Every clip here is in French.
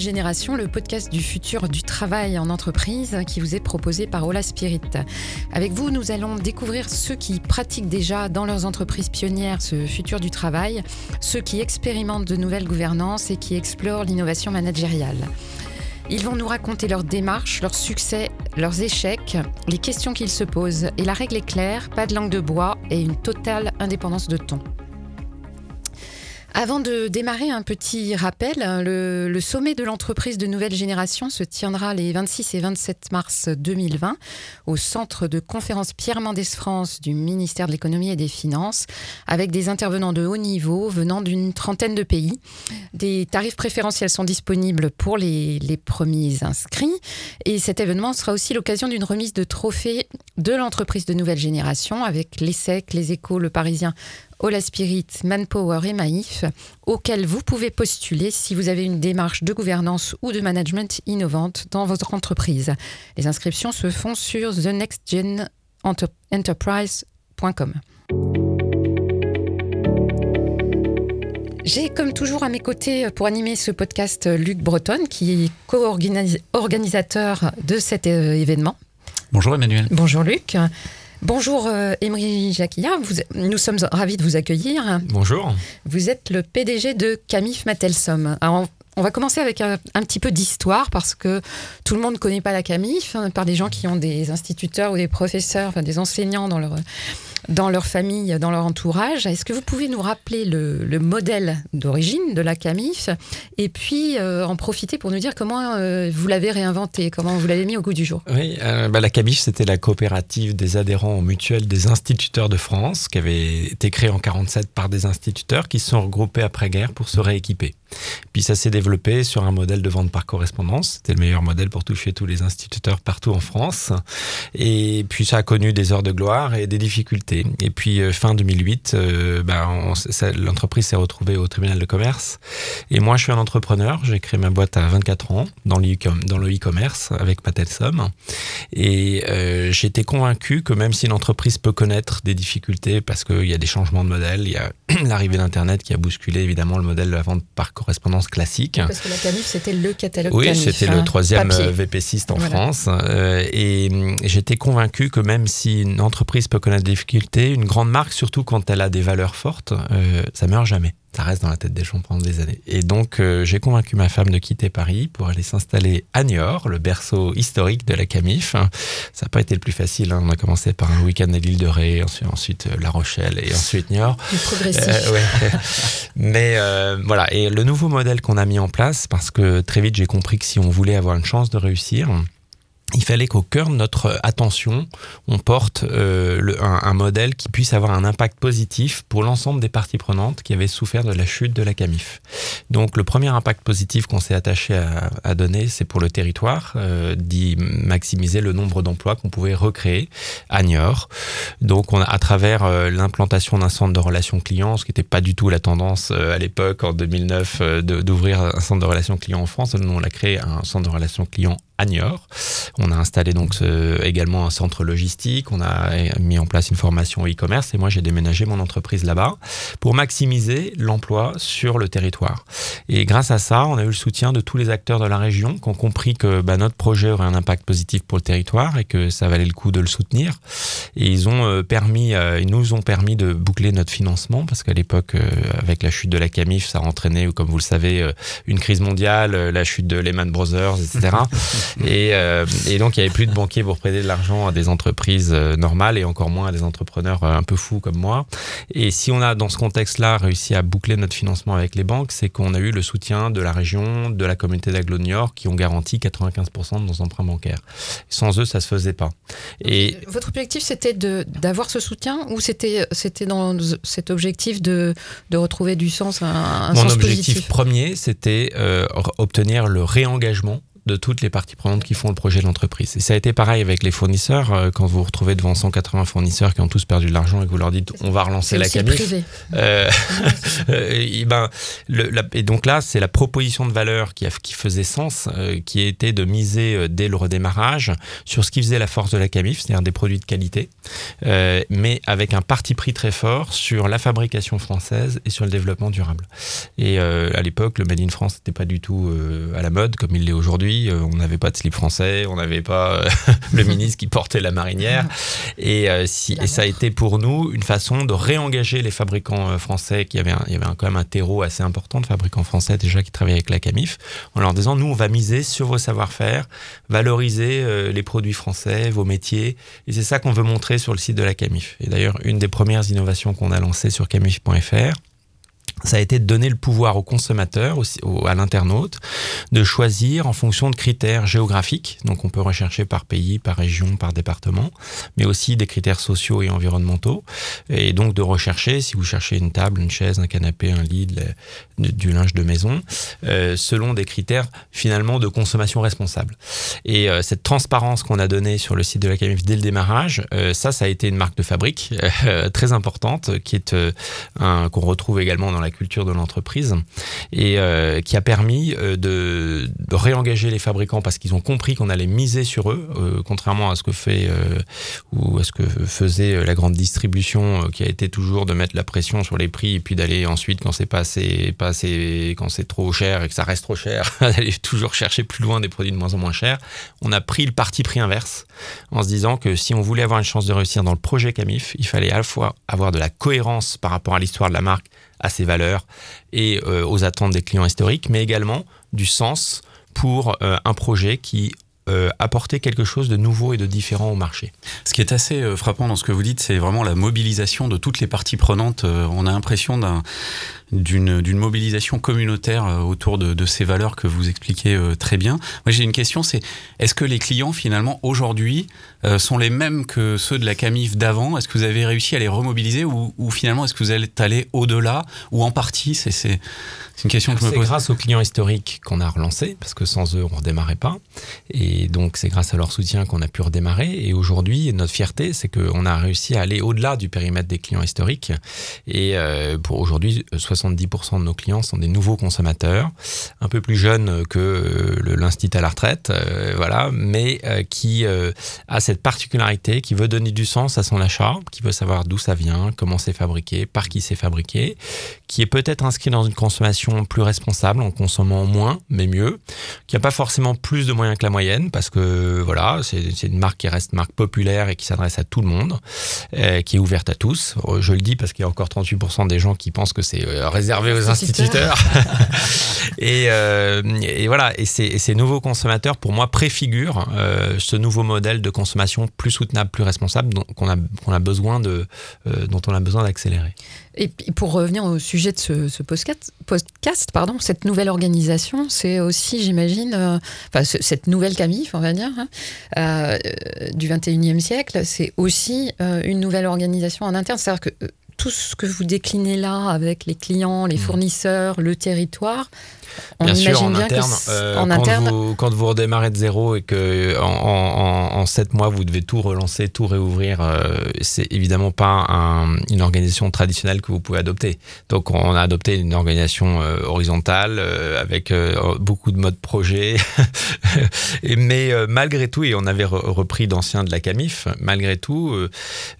génération, le podcast du futur du travail en entreprise qui vous est proposé par Ola Spirit. Avec vous, nous allons découvrir ceux qui pratiquent déjà dans leurs entreprises pionnières ce futur du travail, ceux qui expérimentent de nouvelles gouvernances et qui explorent l'innovation managériale. Ils vont nous raconter leurs démarches, leurs succès, leurs échecs, les questions qu'ils se posent. Et la règle est claire, pas de langue de bois et une totale indépendance de ton. Avant de démarrer, un petit rappel. Le, sommet de l'entreprise de nouvelle génération se tiendra les 26 et 27 mars 2020 au centre de conférence Pierre Mendès France du ministère de l'économie et des finances avec des intervenants de haut niveau venant d'une trentaine de pays. Des tarifs préférentiels sont disponibles pour les, les premiers inscrits et cet événement sera aussi l'occasion d'une remise de trophées de l'entreprise de nouvelle génération avec l'ESSEC, les échos, le Parisien Ola Spirit, Manpower et Maïf, auxquels vous pouvez postuler si vous avez une démarche de gouvernance ou de management innovante dans votre entreprise. Les inscriptions se font sur thenextgenenterprise.com. J'ai comme toujours à mes côtés pour animer ce podcast Luc Breton, qui est co-organisateur de cet euh, événement. Bonjour Emmanuel. Bonjour Luc. Bonjour euh, Emery Jacquilla, nous sommes ravis de vous accueillir. Bonjour. Vous êtes le PDG de Camif Matelsom. Alors, on va commencer avec un, petit peu d'histoire parce que tout le monde ne connaît pas la Camif, hein, par des gens qui ont des instituteurs ou des professeurs, enfin des enseignants dans leur, dans leur famille, dans leur entourage. Est-ce que vous pouvez nous rappeler le, modèle d'origine de la Camif et puis euh, en profiter pour nous dire comment euh, vous l'avez réinventé, comment vous l'avez mis au goût du jour? Oui, euh, bah, la Camif, c'était la coopérative des adhérents mutuels des instituteurs de France qui avait été créée en 1947 par des instituteurs qui se sont regroupés après-guerre pour se rééquiper. Puis ça s'est développé sur un modèle de vente par correspondance. C'était le meilleur modèle pour toucher tous les instituteurs partout en France. Et puis ça a connu des heures de gloire et des difficultés. Et puis euh, fin 2008, euh, ben, l'entreprise s'est retrouvée au tribunal de commerce. Et moi, je suis un entrepreneur. J'ai créé ma boîte à 24 ans dans le e-commerce avec Patelsom. Et euh, j'étais convaincu que même si l'entreprise peut connaître des difficultés parce qu'il y a des changements de modèle, il y a l'arrivée d'Internet qui a bousculé évidemment le modèle de la vente par correspondance classique. Parce que la Camif, c'était le catalogue Oui, c'était le hein, troisième euh, VPCiste en France. Euh, et j'étais convaincu que même si une entreprise peut connaître des difficultés, une grande marque, surtout quand elle a des valeurs fortes, euh, ça meurt jamais ça reste dans la tête des gens pendant des années. Et donc, euh, j'ai convaincu ma femme de quitter Paris pour aller s'installer à Niort, le berceau historique de la Camif. Ça n'a pas été le plus facile. Hein. On a commencé par un week-end à l'île de Ré, ensuite, ensuite euh, La Rochelle et ensuite Niort. progressif. Euh, Mais voilà. Et le nouveau modèle qu'on a mis en place, parce que très vite, j'ai compris que si on voulait avoir une chance de réussir, il fallait qu'au cœur de notre attention, on porte euh, un, modèle qui puisse avoir un impact positif pour l'ensemble des parties prenantes qui avaient souffert de la chute de la CAMIF. Donc le premier impact positif qu'on s'est attaché à, donner, c'est pour le territoire, euh, d'y maximiser le nombre d'emplois qu'on pouvait recréer à Niort. Donc on a, à travers euh, l'implantation d'un centre de relations clients, ce qui n'était pas du tout la tendance à l'époque, en 2009, d'ouvrir un centre de relations clients en France, nous on a créé un centre de relations clients On a installé donc également un centre logistique, on a mis en place une formation e-commerce et moi j'ai déménagé mon entreprise là-bas pour maximiser l'emploi sur le territoire. Et grâce à ça, on a eu le soutien de tous les acteurs de la région qui ont compris que bah, notre projet aurait un impact positif pour le territoire et que ça valait le coup de le soutenir. Et ils ont euh, permis, euh, ils nous ont permis de boucler notre financement parce qu'à l'époque, euh, avec la chute de la Camif, ça entraîné, comme vous le savez, une crise mondiale, la chute de Lehman Brothers, etc. et, et donc il y avait plus de banquiers pour prêter de l'argent à des entreprises euh, normales et encore moins à des entrepreneurs euh, un peu fous comme moi. Et si on a dans ce contexte-là réussi à boucler notre financement avec les banques, c'est qu'on a eu le soutien de la région, de la communauté d'Aglo Niort qui ont garanti 95% de nos emprunts bancaires. Sans eux, ça se faisait pas. Et votre objectif, c'était d'avoir ce soutien ou c'était dans cet objectif de, de retrouver du sens, un, Mon objectif premier, c'était euh, obtenir le réengagement de toutes les parties prenantes qui font le projet de l'entreprise. Et ça a été pareil avec les fournisseurs. Euh, quand vous vous retrouvez devant 180 fournisseurs qui ont tous perdu de l'argent et que vous leur dites on va relancer la camif. Euh, et, ben, le, et donc là, c'est la proposition de valeur qui, a, qui faisait sens, euh, qui était de miser dès le redémarrage sur ce qui faisait la force de la camif, c'est-à-dire des produits de qualité, mais avec un parti pris très fort sur la fabrication française et sur le développement durable. Et à l'époque, le Made in France n'était pas du tout à la mode comme il l'est aujourd'hui. On n'avait pas de slip français, on n'avait pas le ministre qui portait la marinière. Et, si, et ça a été pour nous une façon de réengager les fabricants français qui avaient, il y avait quand même un terreau assez important de fabricants français déjà qui travaillaient avec la Camif, en leur disant nous on va miser sur vos savoir-faire, valoriser les produits français, vos métiers. Et c'est ça qu'on veut montrer sur le site de la Camif. Et d'ailleurs une des premières innovations qu'on a lancées sur camif.fr, ça a été de donner le pouvoir aux consommateurs, à l'internaute, de choisir en fonction de critères géographiques. Donc on peut rechercher par pays, par région, par département, mais aussi des critères sociaux et environnementaux. Et donc de rechercher, si vous cherchez une table, une chaise, un canapé, un lit, du linge de maison, euh, selon des critères finalement de consommation responsable. Et euh, cette transparence qu'on a donnée sur le site de la CAMIF dès le démarrage, euh, ça, ça a été une marque de fabrique très importante, qui est qu'on retrouve également dans la culture de l'entreprise et euh, qui a permis euh, de, réengager les fabricants parce qu'ils ont compris qu'on allait miser sur eux, euh, contrairement à ce que fait ou à ce que faisait la grande distribution qui a été toujours de mettre la pression sur les prix et puis d'aller ensuite quand c'est pas assez, pas assez, quand c'est trop cher et que ça reste trop cher, d'aller toujours chercher plus loin des produits de moins en moins chers. On a pris le parti pris inverse en se disant que si on voulait avoir une chance de réussir dans le projet Camif, il fallait à la fois avoir de la cohérence par rapport à l'histoire de la marque à ses valeurs et euh, aux attentes des clients historiques, mais également du sens pour euh, un projet qui euh, apportait quelque chose de nouveau et de différent au marché. Ce qui est assez frappant dans ce que vous dites, c'est vraiment la mobilisation de toutes les parties prenantes. on a l'impression d'un d'une mobilisation communautaire euh, autour de, de, ces valeurs que vous expliquez euh, très bien. Moi, j'ai une question, c'est est-ce que les clients, finalement, aujourd'hui, euh, sont les mêmes que ceux de la Camif d'avant? Est-ce que vous avez réussi à les remobiliser ou, ou finalement, est-ce que vous allez aller au-delà ou en partie? C'est une question que je me pose. C'est grâce aux clients historiques qu'on a relancé, parce que sans eux, on ne redémarrait pas. Et donc, c'est grâce à leur soutien qu'on a pu redémarrer. Et aujourd'hui, notre fierté, c'est qu'on a réussi à aller au-delà du périmètre des clients historiques. Et pour aujourd'hui, 70% de nos clients sont des nouveaux consommateurs, un peu plus jeunes que euh, l'institut à la retraite, euh, voilà, mais euh, qui a cette particularité, qui veut donner du sens à son achat, qui veut savoir d'où ça vient, comment c'est fabriqué, par qui c'est fabriqué, qui est peut-être inscrit dans une consommation plus responsable en consommant moins, mais mieux, qui n'a pas forcément plus de moyens que la moyenne, parce que voilà, c'est une marque qui reste marque populaire et qui s'adresse à tout le monde, qui est ouverte à tous. Je le dis parce qu'il y a encore 38% des gens qui pensent que c'est réservé aux instituteurs. et, euh, et, voilà, et ces, ces, nouveaux consommateurs, pour moi, préfigurent euh, ce nouveau modèle de consommation plus soutenable, plus responsable, a, qu'on a besoin de, euh, dont on a besoin d'accélérer. Et pour revenir au sujet de ce, ce podcast, podcast, pardon, cette nouvelle organisation, c'est aussi, j'imagine, enfin, cette nouvelle Camif, on va dire, hein, du 21e siècle, c'est aussi une nouvelle organisation en interne. C'est-à-dire que tout ce que vous déclinez là avec les clients, les mmh. fournisseurs, le territoire, on bien sûr, en interne, euh, en quand, interne... Vous, quand vous redémarrez de zéro et que en, en, en, sept mois vous devez tout relancer, tout réouvrir, euh, c'est évidemment pas un, une organisation traditionnelle que vous pouvez adopter. Donc on a adopté une organisation euh, horizontale euh, avec beaucoup de modes projet, mais malgré tout, et on avait repris d'anciens de la Camif, malgré tout,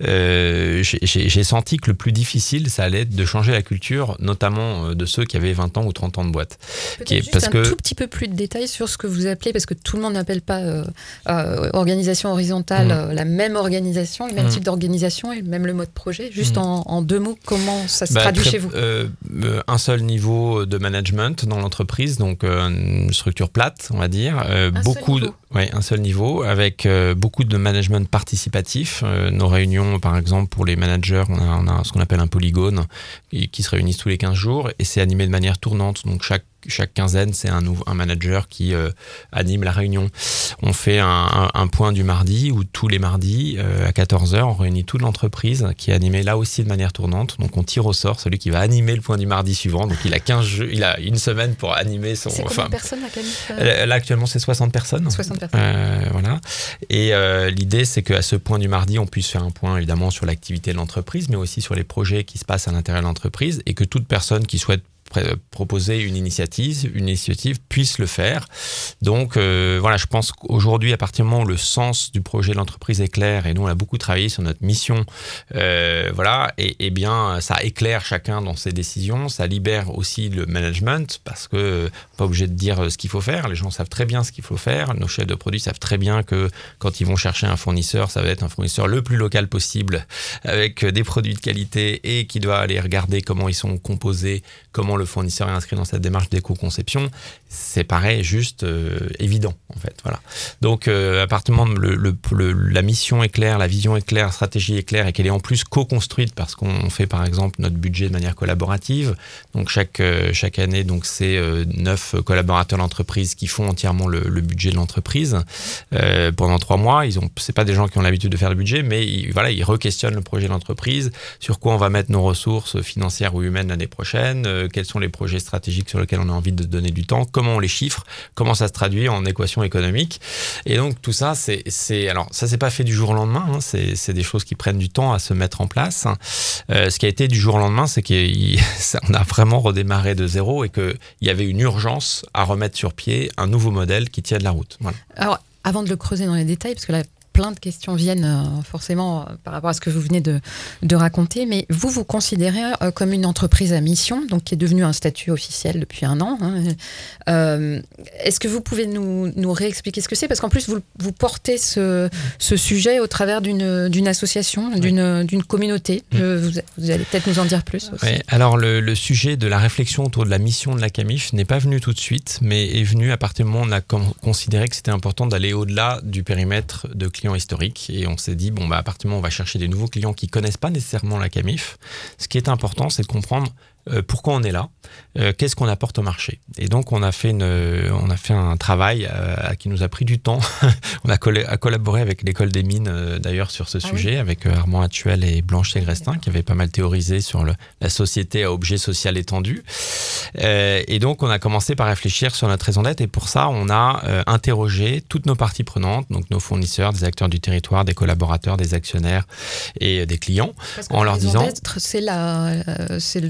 j'ai senti que le plus difficile, ça allait être de changer la culture, notamment de ceux qui avaient 20 ans ou 30 ans de boîte. Qui est, juste parce un que... tout petit peu plus de détails sur ce que vous appelez, parce que tout le monde n'appelle pas euh, euh, organisation horizontale mm. euh, la même organisation, le même mm. type d'organisation et même le mode projet. Juste mm. en, deux mots, comment ça se bah, traduit chez vous Un seul niveau de management dans l'entreprise, donc une structure plate, on va dire. Beaucoup de, ouais, un seul niveau, avec beaucoup de management participatif. nos réunions, par exemple, pour les managers, on a, on a ce qu'on appelle un polygone qui, qui se réunissent tous les 15 jours et c'est animé de manière tournante. Donc chaque chaque quinzaine, c'est un, un manager qui anime la réunion. On fait un, un, point du mardi où tous les mardis à 14h, on réunit toute l'entreprise qui est animée là aussi de manière tournante. Donc on tire au sort celui qui va animer le point du mardi suivant. Donc il a 15 jeux, il a une semaine pour animer son. C'est combien de personnes là, là actuellement c'est 60 personnes. 60 personnes. voilà. Et l'idée c'est qu'à ce point du mardi, on puisse faire un point évidemment sur l'activité de l'entreprise, mais aussi sur les projets qui se passent à l'intérieur de l'entreprise et que toute personne qui souhaite proposer une initiative, une initiative puisse le faire. Donc euh, voilà, je pense qu'aujourd'hui, à partir du moment où le sens du projet de l'entreprise est clair, et nous on a beaucoup travaillé sur notre mission, euh, voilà, et, et, bien ça éclaire chacun dans ses décisions, ça libère aussi le management parce que pas obligé de dire ce qu'il faut faire, les gens savent très bien ce qu'il faut faire, nos chefs de produits savent très bien que quand ils vont chercher un fournisseur, ça va être un fournisseur le plus local possible avec des produits de qualité et qui doit aller regarder comment ils sont composés, comment le fournisseur est inscrit dans cette démarche d'éco-conception, c'est pareil, juste euh, évident en fait. Voilà. Donc euh, du moment où le, la mission est claire, la vision est claire, la stratégie est claire et qu'elle est en plus co-construite parce qu'on fait par exemple notre budget de manière collaborative. Donc chaque euh, chaque année donc c'est neuf collaborateurs d'entreprise qui font entièrement le, budget de l'entreprise pendant trois mois. Ils ont c'est pas des gens qui ont l'habitude de faire le budget, mais ils, voilà ils requestionnent le projet de l'entreprise, sur quoi on va mettre nos ressources financières ou humaines l'année prochaine, quels sont les projets stratégiques sur lesquels on a envie de donner du temps, comment on les chiffre, comment ça se traduit en équation économique. Et donc tout ça, c'est, alors ça s'est pas fait du jour au lendemain, hein, c'est, des choses qui prennent du temps à se mettre en place. Euh, ce qui a été du jour au lendemain, c'est qu'on a vraiment redémarré de zéro et qu'il y avait une urgence à remettre sur pied un nouveau modèle qui tienne la route. Alors, avant de le creuser dans les détails, parce que là, plein de questions viennent euh, forcément euh, par rapport à ce que vous venez de, de raconter, mais vous vous considérez euh, comme une entreprise à mission, donc qui est devenue un statut officiel depuis un an. Hein. Est-ce que vous pouvez nous, nous réexpliquer ce que c'est? Parce qu'en plus, vous, vous portez ce, ce, sujet au travers d'une association, d'une communauté. Mm. Vous, vous, allez peut-être nous en dire plus aussi. alors le, le, sujet de la réflexion autour de la mission de la CAMIF n'est pas venu tout de suite, mais est venu à partir du moment où on a considéré que c'était important d'aller au-delà du périmètre de clients historiques et on s'est dit bon bah à partir du moment on va chercher des nouveaux clients qui connaissent pas nécessairement la Camif, ce qui est important c'est de comprendre pourquoi on est là, euh, qu'est-ce qu'on apporte au marché? Et donc on a fait, une, on a fait un travail euh, qui nous a pris du temps. on a, collaboré avec l'école des mines d'ailleurs sur ce ah sujet, avec Armand Actuel et Blanche Segrestin qui avaient pas mal théorisé sur le, la société à objet social étendu. et donc on a commencé par réfléchir sur notre raison d'être et pour ça on a interrogé toutes nos parties prenantes, donc nos fournisseurs, des acteurs du territoire, des collaborateurs, des actionnaires et des clients, en leur disant... C'est la, c'est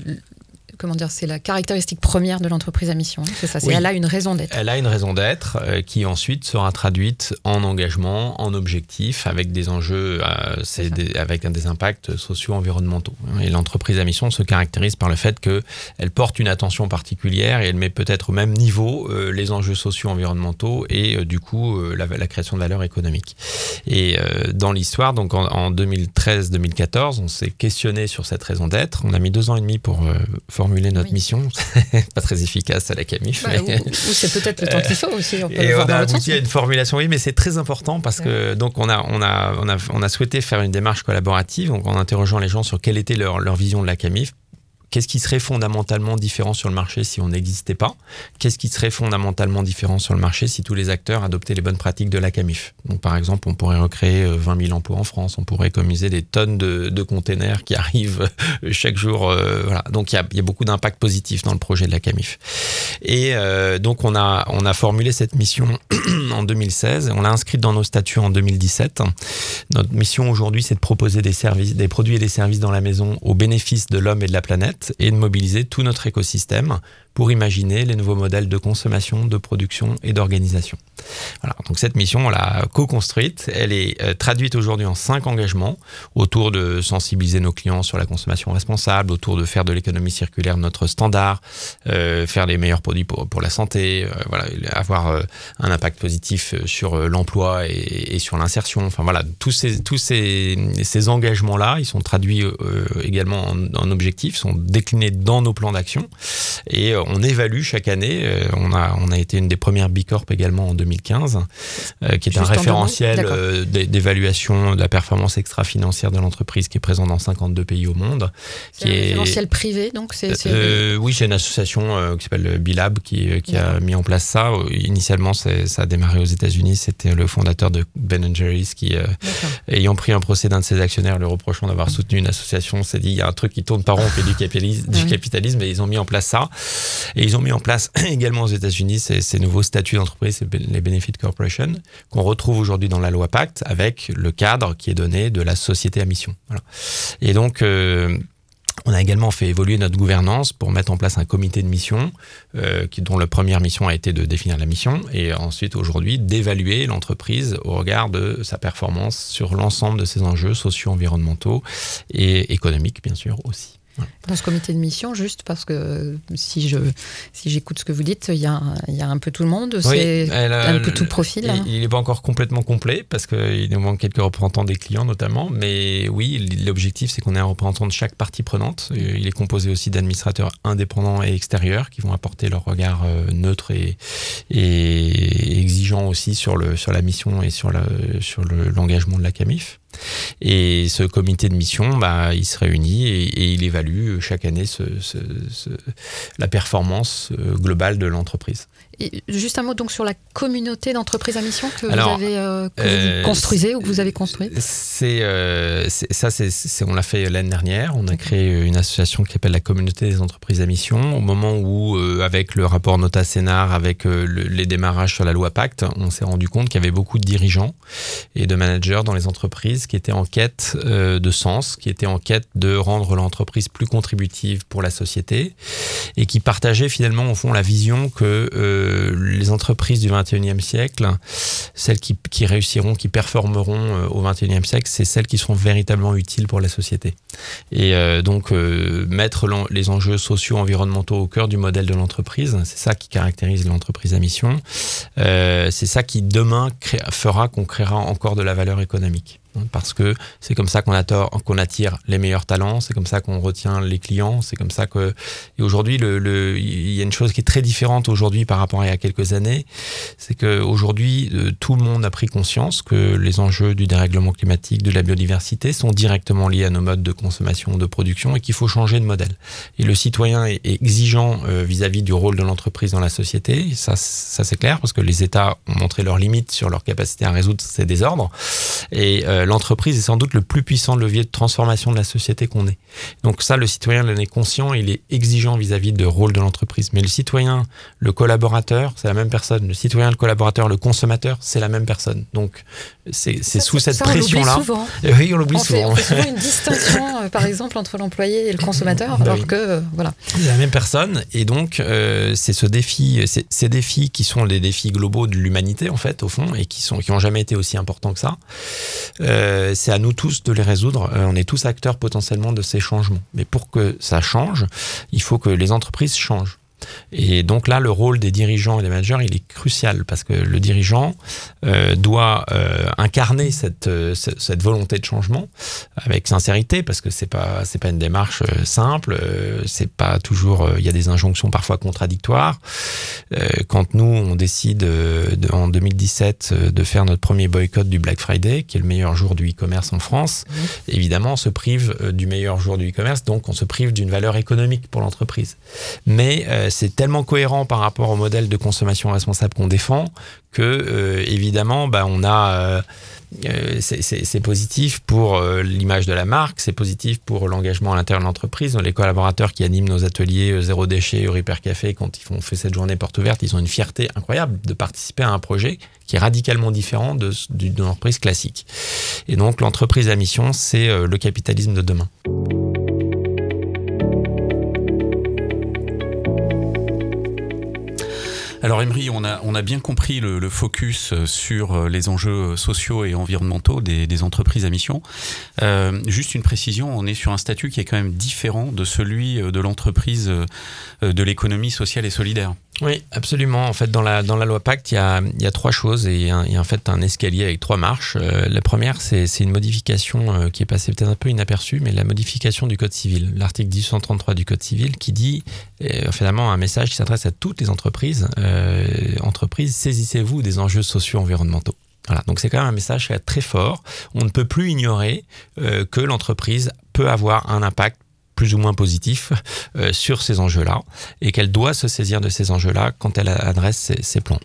comment dire, c'est la caractéristique première de l'entreprise à mission. Hein, c'est ça. Elle a une raison d'être. Elle a une raison d'être euh, qui ensuite sera traduite en engagement, en objectif, avec des enjeux, euh, c'est avec des impacts socio-environnementaux. Et l'entreprise à mission se caractérise par le fait qu'elle porte une attention particulière et elle met peut-être au même niveau euh, les enjeux socio-environnementaux et du coup la, création de valeur économique. Et dans l'histoire, donc en, 2013-2014, on s'est questionné sur cette raison d'être. On a mis deux ans et demi pour former formuler notre mission. pas très efficace à la Camif. Bah, ou, c'est peut-être le temps qu'il faut aussi. On et on a abouti à une formulation, oui, mais c'est très important parce que donc on a, on, a, on, a, on a souhaité faire une démarche collaborative donc en interrogeant les gens sur quelle était leur, leur vision de la Camif Qu'est-ce qui serait fondamentalement différent sur le marché si on n'existait pas? Qu'est-ce qui serait fondamentalement différent sur le marché si tous les acteurs adoptaient les bonnes pratiques de la CAMIF? Donc, par exemple, on pourrait recréer 20 euh, 000 emplois en France, on pourrait économiser des tonnes de, de containers qui arrivent euh, chaque jour. Euh, voilà. Donc, il y a, y a, beaucoup d'impact positif dans le projet de la CAMIF. Et euh, donc, on a, on a formulé cette mission en 2016 on l'a inscrite dans nos statuts en 2017. Notre mission aujourd'hui, c'est de proposer des services, des produits et des services dans la maison au bénéfice de l'homme et de la planète et de mobiliser tout notre écosystème pour imaginer les nouveaux modèles de consommation, de production et d'organisation. Voilà, donc cette mission, on l'a co-construite. Elle est euh, traduite aujourd'hui en cinq engagements autour de sensibiliser nos clients sur la consommation responsable, autour de faire de l'économie circulaire notre standard, euh, faire les meilleurs produits pour, la santé, euh, voilà, avoir un impact positif sur l'emploi et, et, sur l'insertion. Enfin voilà, tous ces, tous ces, ces engagements-là, ils sont traduits également en, en objectifs, sont déclinés dans nos plans d'action. Et on évalue chaque année. on a on a été une des premières Bicorp également en 2015, qui est un référentiel d'évaluation de la performance extra-financière de l'entreprise qui est présent dans 52 pays au monde. C'est un référentiel privé, donc c'est. oui, j'ai une association qui s'appelle Bilab qui, qui a mis en place ça. Initialement, ça a démarré aux États-Unis. C'était le fondateur de Ben Jerry's qui, ayant pris un procès d'un de ses actionnaires, le reprochant d'avoir soutenu une association, s'est dit il y a un truc qui tourne par rond, qui est du capitalisme, du capitalisme, et ils ont mis en place ça. Et ils ont mis en place également aux États-Unis ces, nouveaux statuts d'entreprise, les Benefit Corporation, qu'on retrouve aujourd'hui dans la loi Pacte, avec le cadre qui est donné de la société à mission. Et donc, euh, on a également fait évoluer notre gouvernance pour mettre en place un comité de mission, euh, dont la première mission a été de définir la mission, et ensuite aujourd'hui d'évaluer l'entreprise au regard de sa performance sur l'ensemble de ses enjeux sociaux, environnementaux et économiques, bien sûr aussi. Dans ce comité de mission, juste parce que si je si j'écoute ce que vous dites, il y a, il y a un peu tout le monde, c'est un peu tout le profil. Hein. Il n'est pas encore complètement complet parce qu'il nous manque quelques représentants des clients notamment, mais oui, l'objectif c'est qu'on ait un représentant de chaque partie prenante. Il est composé aussi d'administrateurs indépendants et extérieurs qui vont apporter leur regard euh, neutre et, et exigeant aussi sur le sur la mission et sur le sur l'engagement de la CAMIF. Et ce comité de mission, bah, il se réunit et, il évalue chaque année ce, la performance euh, globale de l'entreprise. Juste un mot donc sur la communauté d'entreprises à mission que vous avez euh, euh, construisez ou que vous avez construit. C'est ça, c'est on l'a fait l'année dernière. On a créé une association qui s'appelle la communauté des entreprises à mission. Au moment où, avec le rapport Nota Sénar, avec les démarrages sur la loi Pacte, on s'est rendu compte qu'il y avait beaucoup de dirigeants et de managers dans les entreprises qui était en quête euh, de sens, qui était en quête de rendre l'entreprise plus contributive pour la société et qui partageait finalement au fond la vision que euh, les entreprises du 21e siècle, celles qui, réussiront, qui performeront euh, au 21e siècle, c'est celles qui seront véritablement utiles pour la société. Et donc mettre les enjeux sociaux, environnementaux au cœur du modèle de l'entreprise, c'est ça qui caractérise l'entreprise à mission. c'est ça qui demain fera qu'on créera encore de la valeur économique. Hein, parce que c'est comme ça qu'on attire les meilleurs talents, c'est comme ça qu'on retient les clients, c'est comme ça que et aujourd'hui il y a une chose qui est très différente aujourd'hui par rapport à il y a quelques années, c'est que aujourd'hui euh, tout le monde a pris conscience que les enjeux du dérèglement climatique, de la biodiversité sont directement liés à nos modes de consommation, de production et qu'il faut changer de modèle. Et le citoyen est exigeant euh, vis-à-vis du rôle de l'entreprise dans la société, ça ça c'est clair parce que les États ont montré leurs limites sur leur capacité à résoudre ces désordres et euh, l'entreprise est sans doute le plus puissant levier de transformation de la société qu'on ait. Donc ça, le citoyen en est conscient, il est exigeant vis-à-vis du rôle de l'entreprise. Mais le citoyen, le collaborateur, c'est la même personne. Le citoyen, le collaborateur, le consommateur, c'est la même personne. Donc c'est sous cette pression-là. Oui, on l'oublie souvent. on fait souvent une distinction, euh, par exemple, entre l'employé et le consommateur, bah alors que euh, voilà. C'est la même personne, et donc euh, c'est ce défi, ces défis qui sont les défis globaux de l'humanité en fait, au fond, et qui sont qui ont jamais été aussi importants que ça. Euh, c'est à nous tous de les résoudre. Euh, on est tous acteurs potentiellement de ces changements. Mais pour que ça change, il faut que les entreprises changent. Et donc là, le rôle des dirigeants et des managers, il est crucial parce que le dirigeant euh, doit euh, incarner cette, euh, cette volonté de changement avec sincérité parce que c'est pas c'est pas une démarche simple, c'est pas toujours il y a des injonctions parfois contradictoires. quand nous on décide de, en 2017 de faire notre premier boycott du Black Friday, qui est le meilleur jour du e-commerce en France, mmh. évidemment on se prive du meilleur jour du e-commerce, donc on se prive d'une valeur économique pour l'entreprise. Mais c'est tellement cohérent par rapport au modèle de consommation responsable qu'on défend que euh, évidemment bah, on a euh, euh, c'est positif pour l'image de la marque, c'est positif pour l'engagement à l'intérieur de l'entreprise. Les collaborateurs qui animent nos ateliers zéro déchet Repair Café, quand ils font fait cette journée porte ouverte, ils ont une fierté incroyable de participer à un projet qui est radicalement différent de d'une entreprise classique. Et donc l'entreprise à mission, c'est le capitalisme de demain. Alors Emery, on a, on bien compris le, focus euh, sur euh, les enjeux sociaux et environnementaux des, entreprises à mission. Euh, juste une précision, on est sur un statut qui est quand même différent de celui de l'entreprise de l'économie sociale et solidaire. Oui, absolument. En fait, dans la, dans la loi Pacte, il y a, il y a trois choses et il y a en fait un escalier avec trois marches. Euh, la première, c'est une modification euh, qui est passée peut-être un peu inaperçue, mais la modification du Code civil, l'article 1833 du Code civil, qui dit euh, finalement un message qui s'adresse à toutes les entreprises. entreprises, saisissez-vous des enjeux sociaux environnementaux. Voilà, donc c'est quand même un message très fort. On ne peut plus ignorer que l'entreprise peut avoir un impact plus ou moins positif euh, sur ces enjeux-là et qu'elle doit se saisir de ces enjeux-là quand elle adresse ses, plans.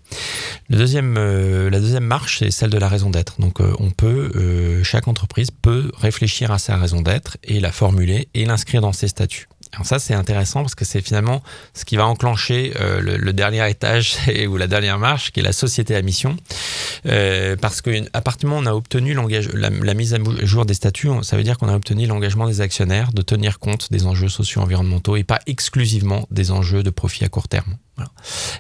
Euh, la deuxième marche, c'est celle de la raison d'être. Donc euh, chaque entreprise peut réfléchir à sa raison d'être et la formuler et l'inscrire dans ses statuts. Alors ça, c'est intéressant parce que c'est finalement ce qui va enclencher euh, le, dernier étage ou la dernière marche, qui est la société à mission. Euh, parce qu'à partir du moment où on a obtenu la, la, mise à jour des statuts, ça veut dire qu'on a obtenu l'engagement des actionnaires de tenir compte des enjeux sociaux environnementaux et pas exclusivement des enjeux de profit à court terme.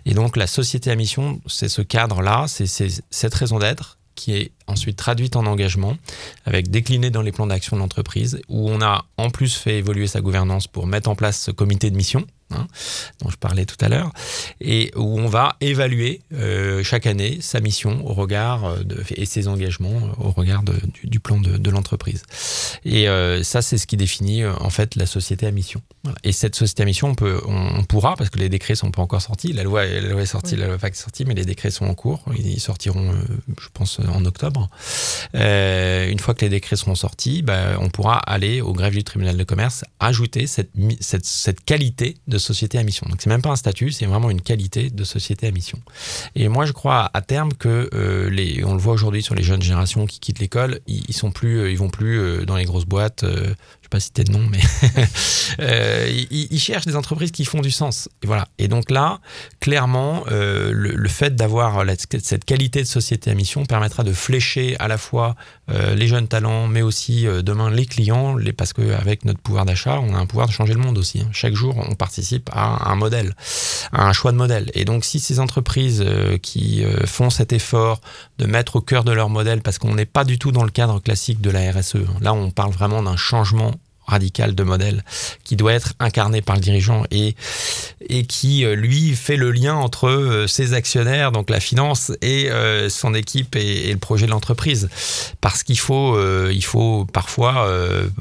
Et donc la société à mission, c'est ce cadre-là, c'est cette raison d'être qui est ensuite traduite en engagement, avec décliné dans les plans d'action de l'entreprise, où on a en plus fait évoluer sa gouvernance pour mettre en place ce comité de mission, hein, dont je parlais tout à l'heure, et où on va évaluer euh, chaque année sa mission au regard euh, de, et ses engagements au regard du, plan de, l'entreprise. Et euh, ça, c'est ce qui définit en fait la société à mission. Et cette société à mission, on, peut, on, pourra, parce que les décrets sont pas encore sortis, la loi, la loi est sortie, la loi FAC est sortie, mais les décrets sont en cours, ils sortiront, je pense, en octobre. Une fois que les décrets seront sortis, bah, on pourra aller au greffe du tribunal de commerce ajouter cette, qualité de société à mission. Donc c'est même pas un statut, c'est vraiment une qualité de société à mission. Et moi je crois à terme que euh, on le voit aujourd'hui sur les jeunes générations qui quittent l'école, ils, sont plus, euh, ils vont plus euh, dans les grosses boîtes. Je vais pas citer de nom, mais ils, ils, cherchent des entreprises qui font du sens. Et voilà. Et donc là, clairement, le, le, fait d'avoir cette qualité de société à mission permettra de flécher à la fois les jeunes talents, mais aussi demain les clients, les, parce qu'avec notre pouvoir d'achat, on a un pouvoir de changer le monde aussi. Hein. Chaque jour, on participe à un modèle, à un choix de modèle. Et donc, si ces entreprises euh, qui euh, font cet effort de mettre au cœur de leur modèle, parce qu'on n'est pas du tout dans le cadre classique de la RSE, hein. là, on parle vraiment d'un changement radical de modèle qui doit être incarné par le dirigeant et, et qui, euh, lui, fait le lien entre euh, ses actionnaires, donc la finance, et euh, son équipe et, le projet de l'entreprise. Parce qu'il faut, il faut parfois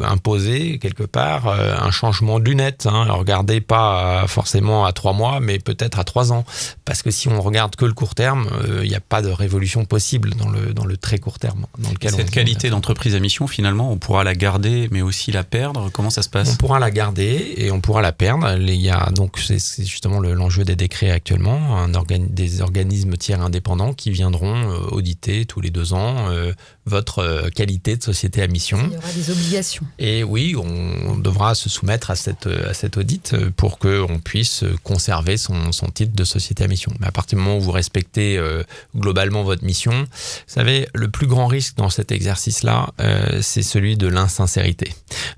imposer quelque part un changement de lunettes. Hein. Regardez pas forcément à trois mois, mais peut-être à trois ans. Parce que si on regarde que le court terme, il n'y a pas de révolution possible dans le, dans le très court terme. Dans lequel Cette qualité d'entreprise à mission, finalement, on pourra la garder, mais aussi la perdre Comment ça se passe? On pourra la garder et on pourra la perdre. Il y a donc c'est justement l'enjeu des décrets actuellement, un des organismes tiers indépendants qui viendront euh, auditer tous les deux ans euh, votre euh, qualité de société à mission. Il y aura des obligations. Et oui, on devra se soumettre à cette à cette audit pour que on puisse conserver son, son, titre de société à mission. Mais à partir du moment où vous respectez globalement votre mission, vous savez, le plus grand risque dans cet exercice-là, c'est celui de l'insincérité,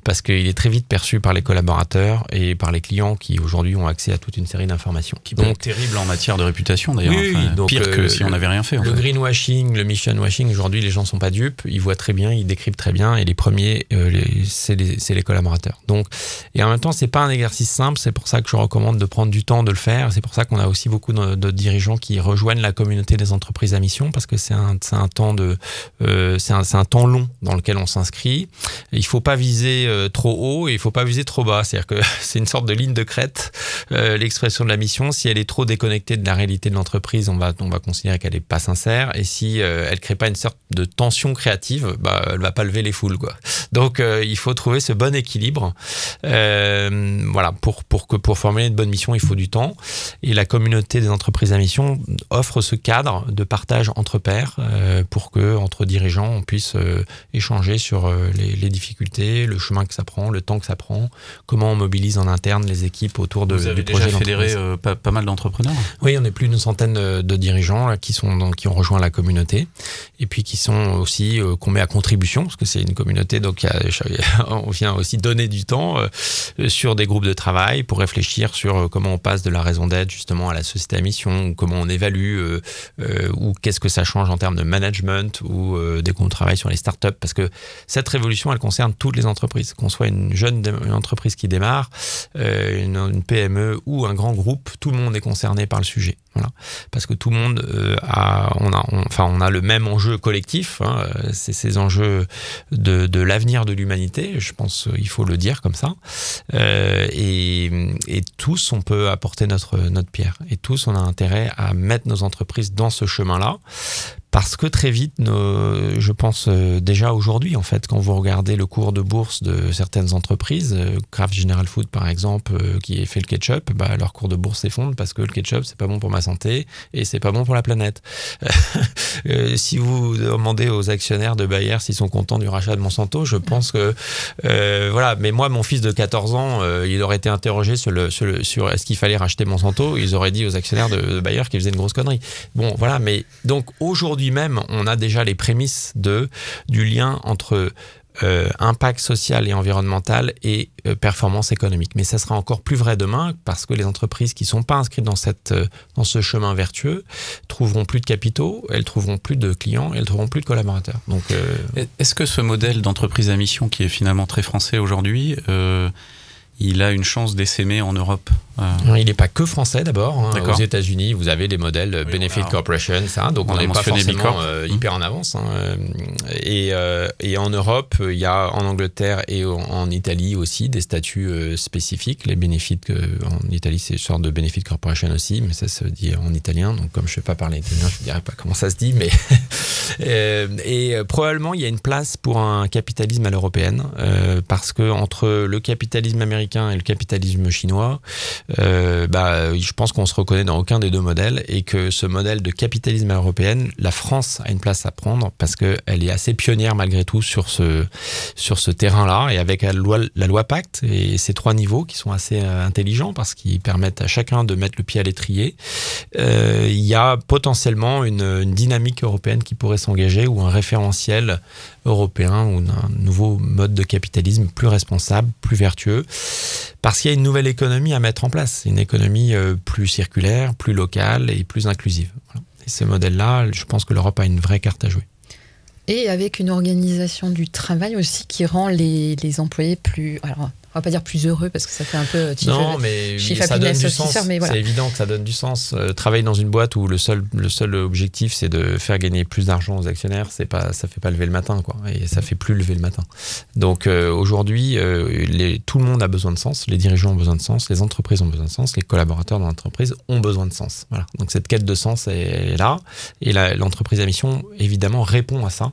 parce qu'il est très vite perçu par les collaborateurs et par les clients qui aujourd'hui ont accès à toute une série d'informations. Qui être terrible en matière de réputation d'ailleurs. Oui, donc, pire que euh, si on n'avait rien fait. le greenwashing, le mission washing, aujourd'hui les gens sont pas dupes, ils voient très bien, ils décryptent très bien et les premiers, euh, c'est les, les, collaborateurs. Donc, et en même temps, c'est pas un exercice simple, c'est pour ça que je recommande de prendre du temps de le faire. C'est pour ça qu'on a aussi beaucoup de, dirigeants qui rejoignent la communauté des entreprises à mission parce que c'est un, un temps de, euh, c'est un, un, temps long dans lequel on s'inscrit. Il faut pas viser trop haut et il faut pas viser trop bas. C'est-à-dire que c'est une sorte de ligne de crête, euh, l'expression de la mission. Si elle est trop déconnectée de la réalité de l'entreprise, on va, on va considérer qu'elle est pas sincère. Et si euh, elle crée pas une sorte de tension créative, bah, elle va pas lever les foules, quoi. Donc, euh, il faut trouver ce bon équilibre. voilà, pour, pour que, pour formuler une bonne mission, il faut du temps. Et la communauté des entreprises à mission offre ce cadre de partage entre pairs pour que, entre dirigeants, on puisse échanger sur les, les difficultés, le chemin que ça prend, le temps que ça prend, comment on mobilise en interne les équipes autour de, Vous avez du projet. Déjà fédéré euh, pas, mal d'entrepreneurs Oui, on est plus d'une centaine de dirigeants qui, sont, qui ont rejoint la communauté et puis qui sont aussi, euh, qu'on met à contribution, parce que c'est une communauté, donc on vient aussi donner du temps euh, sur des groupes de travail pour réfléchir sur comment on passe de la raison d'être justement à la société à mission, ou comment on évalue, ou qu'est-ce que ça change en termes de management, ou des groupes de travail sur les startups, parce que cette révolution, elle concerne toutes les entreprises, qu'on soit une jeune entreprise qui démarre, une, PME ou un grand groupe, tout le monde est concerné par le sujet. Voilà. Parce que tout le monde a, on enfin, on a le même enjeu collectif. Hein, c'est ces enjeux de, l'avenir de l'humanité. Je pense, il faut le dire comme ça. et, et tous, on peut apporter notre notre pierre. Et tous, on a intérêt à mettre nos entreprises dans ce chemin-là parce que très vite, je pense euh, déjà aujourd'hui, en fait, quand vous regardez le cours de bourse de certaines entreprises, euh, Kraft General Food par exemple, euh, qui fait le ketchup, bah, leur cours de bourse s'effondre parce que le ketchup c'est pas bon pour ma santé et c'est pas bon pour la planète. si vous demandez aux actionnaires de Bayer s'ils sont contents du rachat de Monsanto, je pense que voilà. Mais moi, mon fils de 14 ans, il aurait été interrogé sur est-ce qu'il fallait racheter Monsanto, ils auraient dit aux actionnaires de Bayer qu'ils faisaient une grosse connerie. Bon, voilà. Mais donc aujourd'hui même on a déjà les prémices du lien entre euh, impact social et environnemental et euh, performance économique. Mais ça sera encore plus vrai demain parce que les entreprises qui ne sont pas inscrites dans, cette, euh, dans ce chemin vertueux trouveront plus de capitaux, elles trouveront plus de clients, elles trouveront plus de collaborateurs. Donc, Est-ce que ce modèle d'entreprise à mission qui est finalement très français aujourd'hui, il a une chance d'essaimer en Europe? Il n'est pas que français d'abord. Hein. Aux États-Unis, vous avez les modèles Benefit Corporation, ça, donc on n'est pas forcément euh, hyper en avance. Hein. Et, euh, et, en Europe, il y a en Angleterre et en Italie aussi des statuts euh, spécifiques. Les Benefit, en Italie, c'est une sorte de Benefit Corporation aussi, mais ça se dit en italien. Donc comme je ne sais pas parler italien, je ne dirais pas comment ça se dit, mais et probablement il y a une place pour un capitalisme à l'européenne parce que entre le capitalisme américain et le capitalisme chinois euh, bah, je pense qu'on se reconnaît dans aucun des deux modèles et que ce modèle de capitalisme européen, la France a une place à prendre parce qu'elle est assez pionnière malgré tout sur ce, sur ce terrain-là et avec la loi, Pacte et ces trois niveaux qui sont assez euh, intelligents parce qu'ils permettent à chacun de mettre le pied à l'étrier, euh, il y a potentiellement une dynamique européenne qui pourrait s'engager ou un référentiel européen ou un nouveau mode de capitalisme plus responsable, plus vertueux, parce qu'il y a une nouvelle économie à mettre en place, une économie euh, plus circulaire, plus locale et plus inclusive. Et ce modèle-là, je pense que l'Europe a une vraie carte à jouer. Et avec une organisation du travail aussi qui rend les, les employés plus... Alors, on va pas dire plus heureux parce que ça fait un peu chiffre, non mais ça donne du sens. c'est évident que ça donne du sens. Euh, travailler dans une boîte où le seul le seul objectif c'est de faire gagner plus d'argent aux actionnaires c'est pas ça fait pas lever le matin quoi. Et ça fait plus lever le matin. Donc euh, aujourd'hui euh, tout le monde a besoin de sens les dirigeants ont besoin de sens les entreprises ont besoin de sens les collaborateurs dans l'entreprise ont besoin de sens. Voilà. Donc cette quête de sens est, là. Et l'entreprise à mission évidemment répond à ça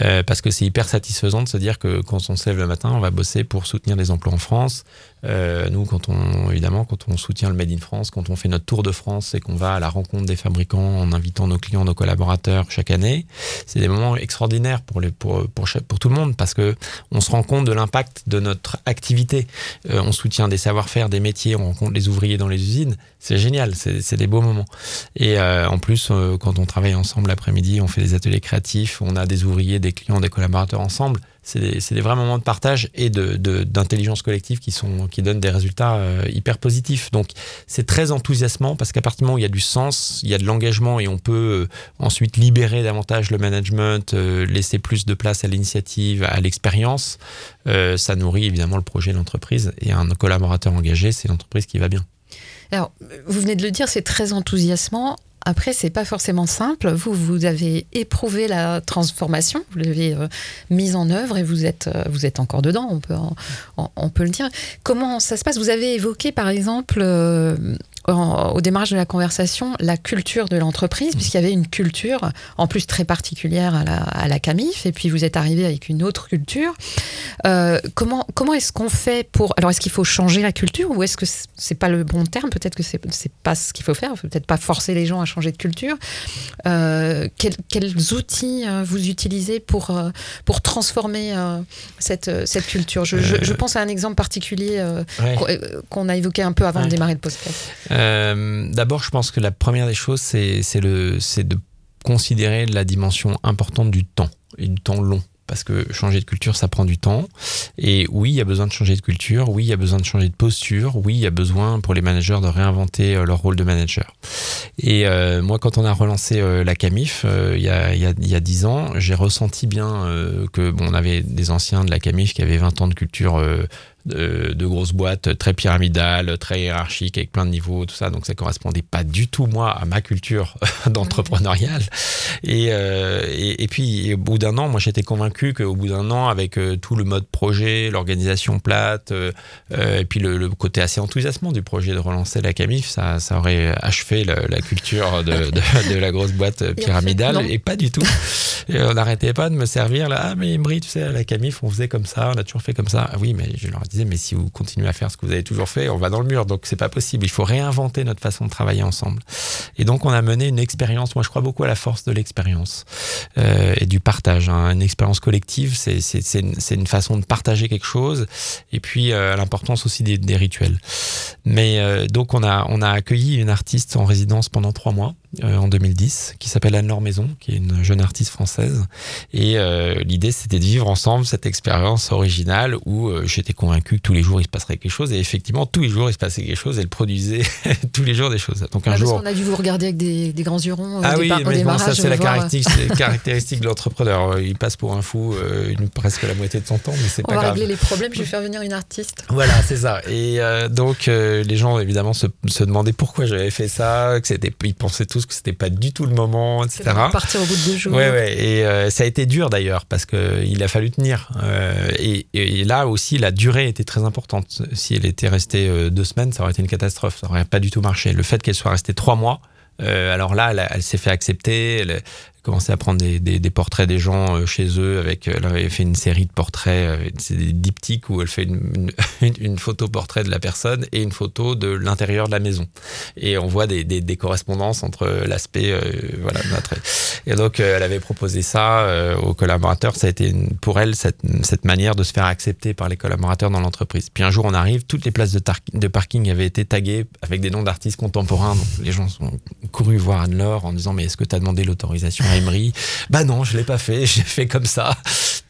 euh, parce que c'est hyper satisfaisant de se dire que quand on se lève le matin, on va bosser pour soutenir les emplois en France. Euh, nous, quand on, évidemment, quand on soutient le Made in France, quand on fait notre tour de France et qu'on va à la rencontre des fabricants en invitant nos clients, nos collaborateurs chaque année, c'est des moments extraordinaires pour, tout le monde parce que on se rend compte de l'impact de notre activité. Euh, on soutient des savoir-faire, des métiers, on rencontre les ouvriers dans les usines. C'est génial, c'est des beaux moments. Et en plus, quand on travaille ensemble l'après-midi, on fait des ateliers créatifs, on a des ouvriers, des clients, des collaborateurs ensemble c'est des, des, vrais moments de partage et d'intelligence collective qui, sont, qui donnent des résultats euh, hyper positifs. Donc c'est très enthousiasmant parce qu'à partir du moment où il y a du sens, il y a de l'engagement et on peut euh, ensuite libérer davantage le management, euh, laisser plus de place à l'initiative, à l'expérience, ça nourrit évidemment le projet de l'entreprise et un collaborateur engagé, c'est l'entreprise qui va bien. Alors, vous venez de le dire, c'est très enthousiasmant. Après, c'est pas forcément simple. Vous, vous avez éprouvé la transformation, vous l'avez euh, mise en œuvre et vous êtes, euh, vous êtes encore dedans, on peut, on, peut le dire. Comment ça se passe? Vous avez évoqué, par exemple, euh, au démarrage de la conversation la culture de l'entreprise, puisqu'il y avait une culture, en plus très particulière à la, à la CAMIF, et puis vous êtes arrivé avec une autre culture. Euh, comment comment est-ce qu'on fait pour... Alors, est-ce qu'il faut changer la culture, ou est-ce que c'est pas le bon terme Peut-être que c'est pas ce qu'il faut faire, peut-être pas forcer les gens à changer de culture. Euh, quels, outils euh, vous utilisez pour, pour transformer cette, cette culture? Je, je, pense à un exemple particulier qu'on a évoqué un peu avant de démarrer le podcast. Euh, d'abord, je pense que la première des choses, c'est de considérer la dimension importante du temps et du temps long parce que changer de culture, ça prend du temps. Et oui, il y a besoin de changer de culture, oui, il y a besoin de changer de posture, oui, il y a besoin pour les managers de réinventer euh, leur rôle de manager. Et euh, moi, quand on a relancé la Camif il y a il y a il y a dix ans, j'ai ressenti bien que bon, on avait des anciens de la Camif qui avaient 20 ans de culture de, de grosses boîtes très pyramidales, très hiérarchiques, avec plein de niveaux, tout ça. Donc ça correspondait pas du tout moi à ma culture d'entrepreneuriale. Et, euh, et, et puis au bout d'un an, moi j'étais convaincu qu'au bout d'un an, avec euh, tout le mode projet, l'organisation plate, euh, euh, et puis le, le côté assez enthousiasmant du projet de relancer la Camif, ça, ça aurait achevé la, la culture de, de, de la grosse boîte pyramidale. Et pas du tout. Et on n'arrêtait pas de me servir là. Ah, mais Emery, tu sais, à la Camif, on faisait comme ça, on a toujours fait comme ça. Ah oui, mais je leur disais, mais si vous continuez à faire ce que vous avez toujours fait, on va dans le mur. Donc c'est pas possible. Il faut réinventer notre façon de travailler ensemble. Et donc on a mené une expérience. Moi, je crois beaucoup à la force de l'expérience euh, et du partage. hein. Une expérience collective, c'est c'est c'est une, une façon de partager quelque chose. Et puis euh, l'importance aussi des, des rituels. Mais euh, donc on a on a accueilli une artiste en résidence pendant trois mois euh, en 2010 qui s'appelle Anne-Laure Maison, qui est une jeune artiste française. Et euh, l'idée, c'était de vivre ensemble cette expérience originale où euh, j'étais convaincu que tous les jours il se passerait quelque chose. Et effectivement, tous les jours il se passait quelque chose. Elle produisait tous les jours des choses. Donc un Ah, jour. qu'on a dû vous regarder avec des, des grands yeux ronds au Ah oui, départ- mais bon, ça c'est la caractéristique, caractéristique de l'entrepreneur. Il passe pour un fou une, presque la moitié de son temps, mais c'est On pas va grave. régler les problèmes, je vais faire venir une artiste. Voilà, c'est ça. Et donc les gens évidemment se, se demandaient pourquoi j'avais fait ça, que c'était, ils pensaient tous que c'était pas du tout le moment, etc. Partir au bout de deux jours. Ouais, ouais. Et euh, ça a été dur d'ailleurs parce que il a fallu tenir. Euh, et, et là aussi, la durée était très importante. Si elle était restée euh, deux semaines, ça aurait été une catastrophe. Ça aurait pas du tout marché. Le fait qu'elle soit restée trois mois. euh, alors là, elle, s'est fait accepter. Elle commencé à prendre des, des, portraits des gens euh, chez eux. Avec, elle avait fait une série de portraits, euh, c'est des diptyques où elle fait une, une, photo portrait de la personne et une photo de l'intérieur de la maison. Et on voit des, des, correspondances entre l'aspect, euh, voilà, notre et donc, euh, elle avait proposé ça euh, aux collaborateurs. Ça a été pour elle cette, cette manière de se faire accepter par les collaborateurs dans l'entreprise. Puis un jour, on arrive, toutes les places de, parking avaient été taguées avec des noms d'artistes contemporains. Les gens sont courus voir Anne-Laure en disant Mais est-ce que tu as demandé l'autorisation Emery Bah non, je l'ai pas fait, j'ai fait comme ça.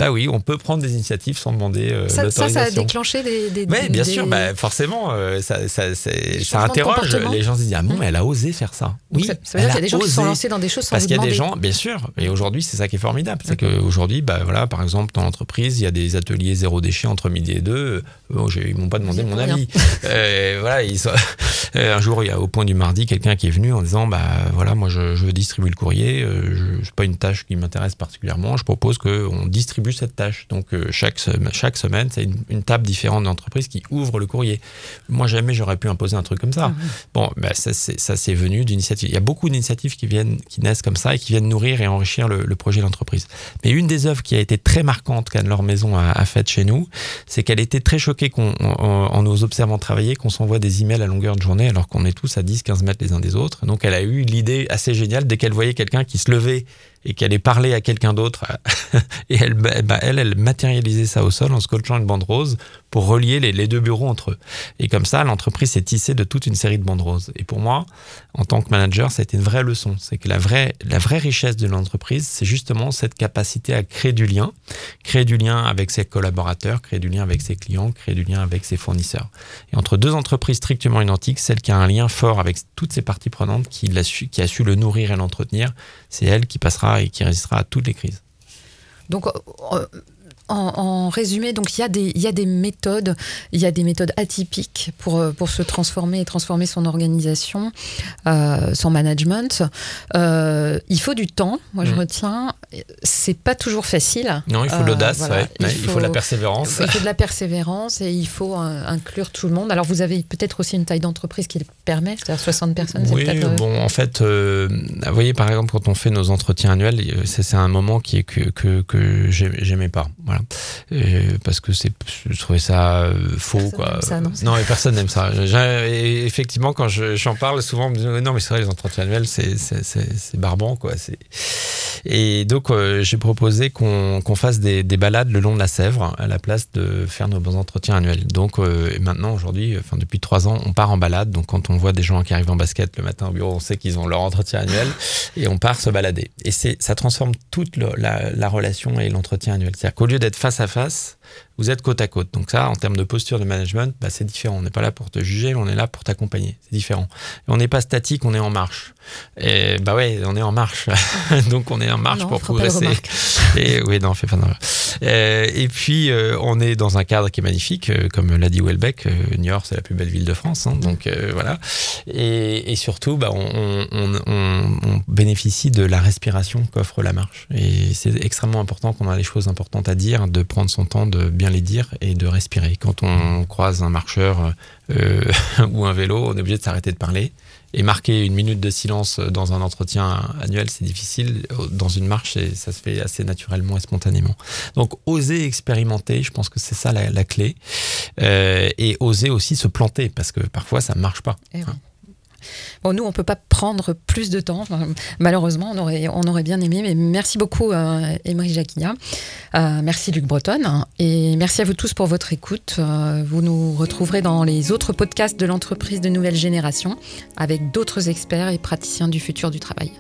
Bah oui, on peut prendre des initiatives sans demander euh, Ça, ça, l'autorisation. ça a déclenché des. des Oui, bien des- sûr, bah, forcément, euh, ça, ça, ça interroge. Les gens se disent Ah bon, mais elle a osé faire ça. Oui, ça, ça veut dire qu'il y a des gens a qui se sont osé. lancés dans des choses sans Parce qu'il y a des gens, bien sûr, et aujourd'hui c'est ça qui est formidable, c'est qu'aujourd'hui, bah voilà, par exemple dans l'entreprise, il y a des ateliers zéro déchet entre midi et deux. Bon, ils m'ont pas demandé mon avis. Euh, voilà, ils sont- un jour, il y a au point du mardi quelqu'un qui est venu en disant, bah voilà, moi je, je veux distribuer le courrier, je, c'est pas une tâche qui m'intéresse particulièrement, je propose qu'on distribue cette tâche. Donc euh, chaque chaque semaine, c'est une, une table différente d'entreprise qui ouvre le courrier. Moi jamais j'aurais pu imposer un truc comme ça. Mhm. Bon, bah, ça, c'est, venu d'initiatives. Il y a beaucoup d'initiatives qui viennent, qui naissent comme ça et qui viennent nourrir et enrichir le, le projet de l'entreprise. Mais une des œuvres qui a été très marquante qu'Anne-Laure Maison a, a faite chez nous, c'est qu'elle était très choquée qu'on, en nous observant travailler, qu'on s'envoie des emails à longueur de journée alors qu'on est tous à 10-15 mètres les uns des autres. Donc elle a eu l'idée assez géniale dès qu'elle voyait quelqu'un qui se levait et qu'elle allait parler à quelqu'un d'autre. et elle, bah, bah, elle, elle matérialisait ça au sol en scotchant une bande rose pour relier les, deux bureaux entre eux. Et comme ça, l'entreprise s'est tissée de toute une série de bandes roses. Et pour moi, en tant que manager, ça a été une vraie leçon. C'est que la vraie, la vraie richesse de l'entreprise, c'est justement cette capacité à créer du lien, créer du lien avec ses collaborateurs, créer du lien avec ses clients, créer du lien avec ses fournisseurs. Et entre deux entreprises strictement identiques, celle qui a un lien fort avec toutes ses parties prenantes, qui, l'a su, qui a su le nourrir et l'entretenir, c'est elle qui passera et qui résistera à toutes les crises. Euh, en, en résumé, donc il y, a des, il y a des méthodes, il y a des méthodes atypiques pour, euh, pour se transformer et transformer son organisation, euh, son management. Euh, il faut du temps, moi je Mm. retiens. C'est pas toujours facile. Non, il faut Euh, l'audace, voilà. ouais. Il Ouais, il, faut, faut- la persévérance. Il faut de la persévérance et il faut inclure tout le monde. Alors vous avez peut-être aussi une taille d'entreprise qui le permet, c'est-à-dire 60 personnes. Oui, bon, en fait, vous voyez, par exemple, quand on fait nos entretiens annuels, c'est un moment qui est que, que, que j'ai- j'aimais pas. Voilà. Euh, parce que c'est, je trouvais ça euh, faux, Personne quoi. ça, non non, mais personne n'aime ça. Et effectivement, quand je- j'en parle, souvent, on me dit, non, mais c'est vrai, les entretiens annuels, c'est, c'est, barbant, quoi. C'est... Et donc, euh, j'ai proposé qu'on, qu'on fasse des, des balades le long de la Sèvre à la place de faire nos bons entretiens annuels. Donc, euh, maintenant, aujourd'hui, enfin, depuis trois ans, on part en balade. Donc, quand on voit des gens qui arrivent en basket le matin au bureau, on sait qu'ils ont leur entretien annuel et on part se balader. Et c'est, ça transforme toute le- la, la relation et l'entretien annuel. C'est-à-dire qu'au lieu d'être face à face, vous êtes côte à côte. Donc ça, en termes de posture de management, bah, c'est différent. On n'est pas là pour te juger, on est là pour t'accompagner. C'est différent. Et on n'est pas statique, on est en marche. Et bah ouais, on est en marche. Donc on est en marche pour progresser. Et oui, non, fait pas euh, Et puis euh, on est dans un cadre qui est magnifique, euh, comme l'a dit Welbeck. New York, c'est la plus belle ville de France. Hein, donc voilà. Et, et surtout, bah, on, on, on, on, bénéficie de la respiration qu'offre la marche. Et c'est extrêmement important qu'on a des choses importantes à dire, de prendre son temps de bien les dire et de respirer. Quand on croise un marcheur euh, ou un vélo, on est obligé de s'arrêter de parler. Et marquer une minute de silence dans un entretien annuel, c'est difficile. Dans une marche, ça se fait assez naturellement et spontanément. Donc, oser expérimenter, je pense que c'est ça la, clé. Euh, et oser aussi se planter, parce que parfois, ça ne marche pas. Eh Nous, on peut pas prendre plus de temps. Malheureusement, on aurait, on aurait bien aimé. Mais merci beaucoup, euh, Emery Jacquilla. Euh, merci, Luc Breton. Et merci à vous tous pour votre écoute. Euh, vous nous retrouverez dans les autres podcasts de l'entreprise de nouvelle génération avec d'autres experts et praticiens du futur du travail.